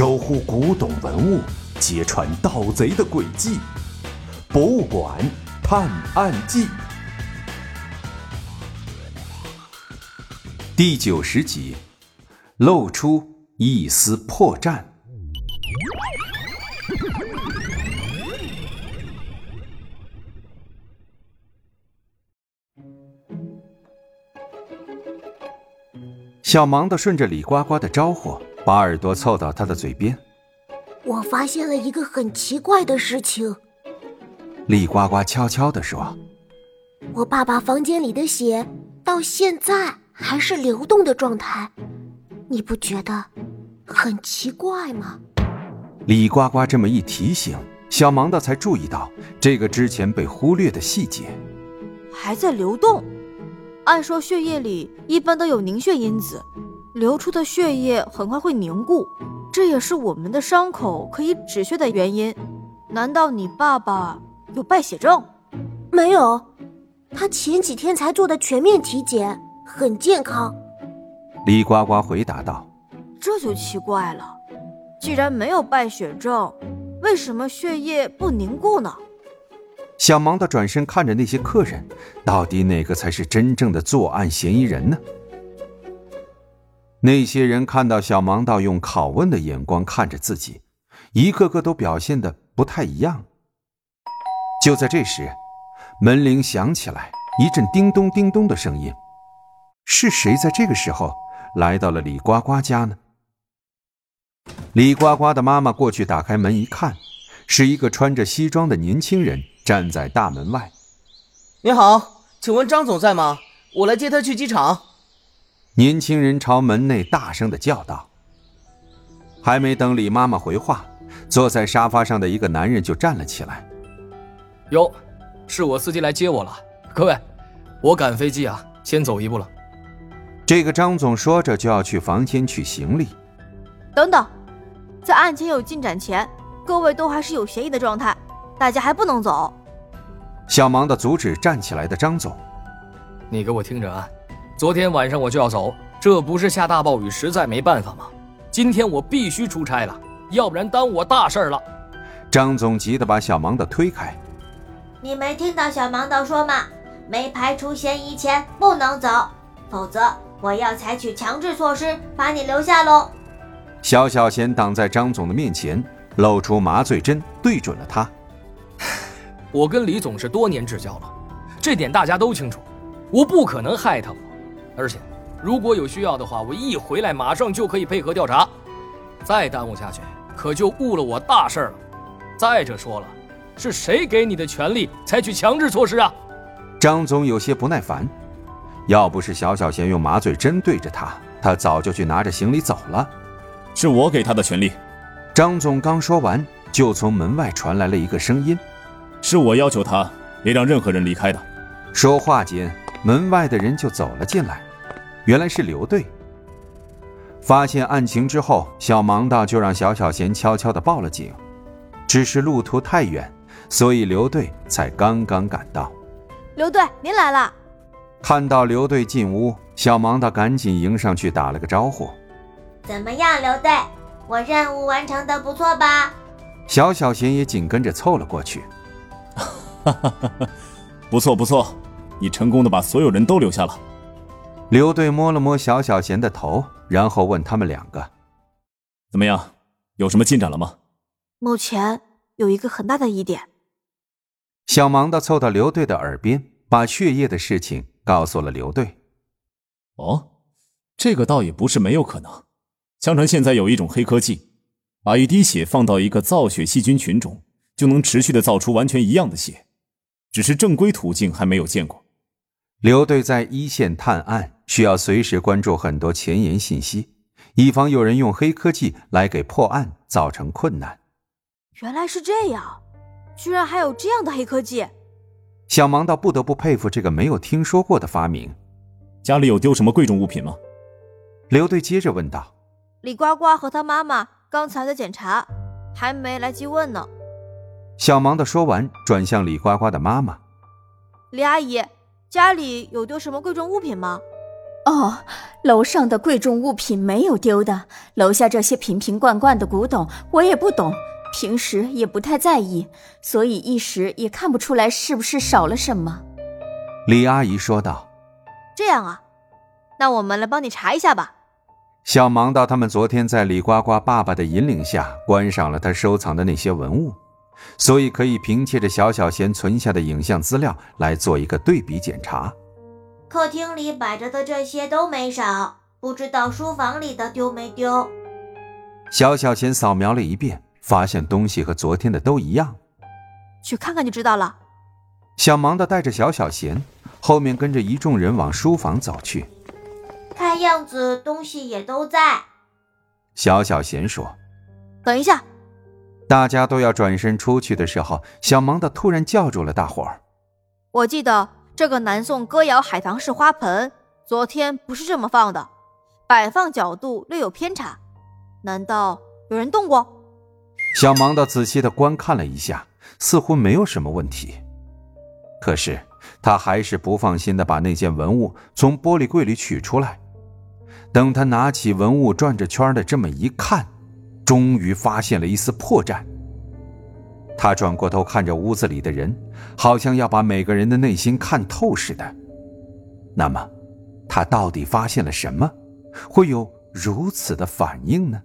守护古董文物，揭穿盗贼的诡计，《博物馆探案记》第九十集，露出一丝破绽。小忙的顺着李呱呱的招呼，把耳朵凑到他的嘴边。我发现了一个很奇怪的事情。李呱呱悄悄地说：“我爸爸房间里的血到现在还是流动的状态，你不觉得很奇怪吗？”李呱呱这么一提醒，小盲的才注意到这个之前被忽略的细节，还在流动。按说血液里一般都有凝血因子，流出的血液很快会凝固，这也是我们的伤口可以止血的原因。难道你爸爸有败血症？没有，他前几天才做的全面体检，很健康。李呱呱回答道：“这就奇怪了，既然没有败血症，为什么血液不凝固呢？”小盲的转身看着那些客人，到底哪个才是真正的作案嫌疑人呢？那些人看到小盲道用拷问的眼光看着自己，一个个都表现的不太一样。就在这时，门铃响起来，一阵叮咚叮咚的声音。是谁在这个时候来到了李呱呱家呢？李呱呱的妈妈过去打开门一看，是一个穿着西装的年轻人。站在大门外，你好，请问张总在吗？我来接他去机场。年轻人朝门内大声的叫道。还没等李妈妈回话，坐在沙发上的一个男人就站了起来。哟，是我司机来接我了。各位，我赶飞机啊，先走一步了。这个张总说着就要去房间取行李。等等，在案情有进展前，各位都还是有嫌疑的状态，大家还不能走。小芒的阻止站起来的张总，你给我听着啊！昨天晚上我就要走，这不是下大暴雨，实在没办法吗？今天我必须出差了，要不然耽误我大事了。张总急得把小芒的推开。你没听到小芒的说吗？没排除嫌疑前不能走，否则我要采取强制措施把你留下喽。小小贤挡在张总的面前，露出麻醉针，对准了他。我跟李总是多年至交了，这点大家都清楚。我不可能害他，而且如果有需要的话，我一回来马上就可以配合调查。再耽误下去，可就误了我大事了。再者说了，是谁给你的权利采取强制措施啊？张总有些不耐烦。要不是小小贤用麻醉针对着他，他早就去拿着行李走了。是我给他的权利。张总刚说完，就从门外传来了一个声音。是我要求他别让任何人离开的。说话间，门外的人就走了进来，原来是刘队。发现案情之后，小盲道就让小小贤悄悄的报了警，只是路途太远，所以刘队才刚刚赶到。刘队，您来了。看到刘队进屋，小盲道赶紧迎上去打了个招呼。怎么样，刘队？我任务完成的不错吧？小小贤也紧跟着凑了过去。哈哈哈！哈，不错不错，你成功的把所有人都留下了。刘队摸了摸小小贤的头，然后问他们两个：“怎么样？有什么进展了吗？”目前有一个很大的疑点。小芒的凑到刘队的耳边，把血液的事情告诉了刘队。哦，这个倒也不是没有可能。相传现在有一种黑科技，把一滴血放到一个造血细菌群中。就能持续的造出完全一样的血，只是正规途径还没有见过。刘队在一线探案，需要随时关注很多前沿信息，以防有人用黑科技来给破案造成困难。原来是这样，居然还有这样的黑科技！小芒到不得不佩服这个没有听说过的发明。家里有丢什么贵重物品吗？刘队接着问道。李呱呱和他妈妈刚才在检查，还没来及问呢。小忙的说完，转向李呱呱的妈妈：“李阿姨，家里有丢什么贵重物品吗？”哦，楼上的贵重物品没有丢的，楼下这些瓶瓶罐罐的古董我也不懂，平时也不太在意，所以一时也看不出来是不是少了什么。李阿姨说道：“这样啊，那我们来帮你查一下吧。”小忙道他们昨天在李呱呱爸爸的引领下观赏了他收藏的那些文物，所以可以凭借着小小贤存下的影像资料来做一个对比检查。客厅里摆着的这些都没少，不知道书房里的丢没丢。小小贤扫描了一遍，发现东西和昨天的都一样。去看看就知道了。小忙的带着小小贤，后面跟着一众人往书房走去。看样子东西也都在。小小贤说：“等一下。”大家都要转身出去的时候，小盲的突然叫住了大伙儿：“我记得这个南宋歌谣海棠式花盆，昨天不是这么放的，摆放角度略有偏差，难道有人动过？”小盲的仔细的观看了一下，似乎没有什么问题。可是他还是不放心的把那件文物从玻璃柜里取出来。等他拿起文物，转着圈的这么一看，终于发现了一丝破绽。他转过头看着屋子里的人，好像要把每个人的内心看透似的。那么，他到底发现了什么，会有如此的反应呢？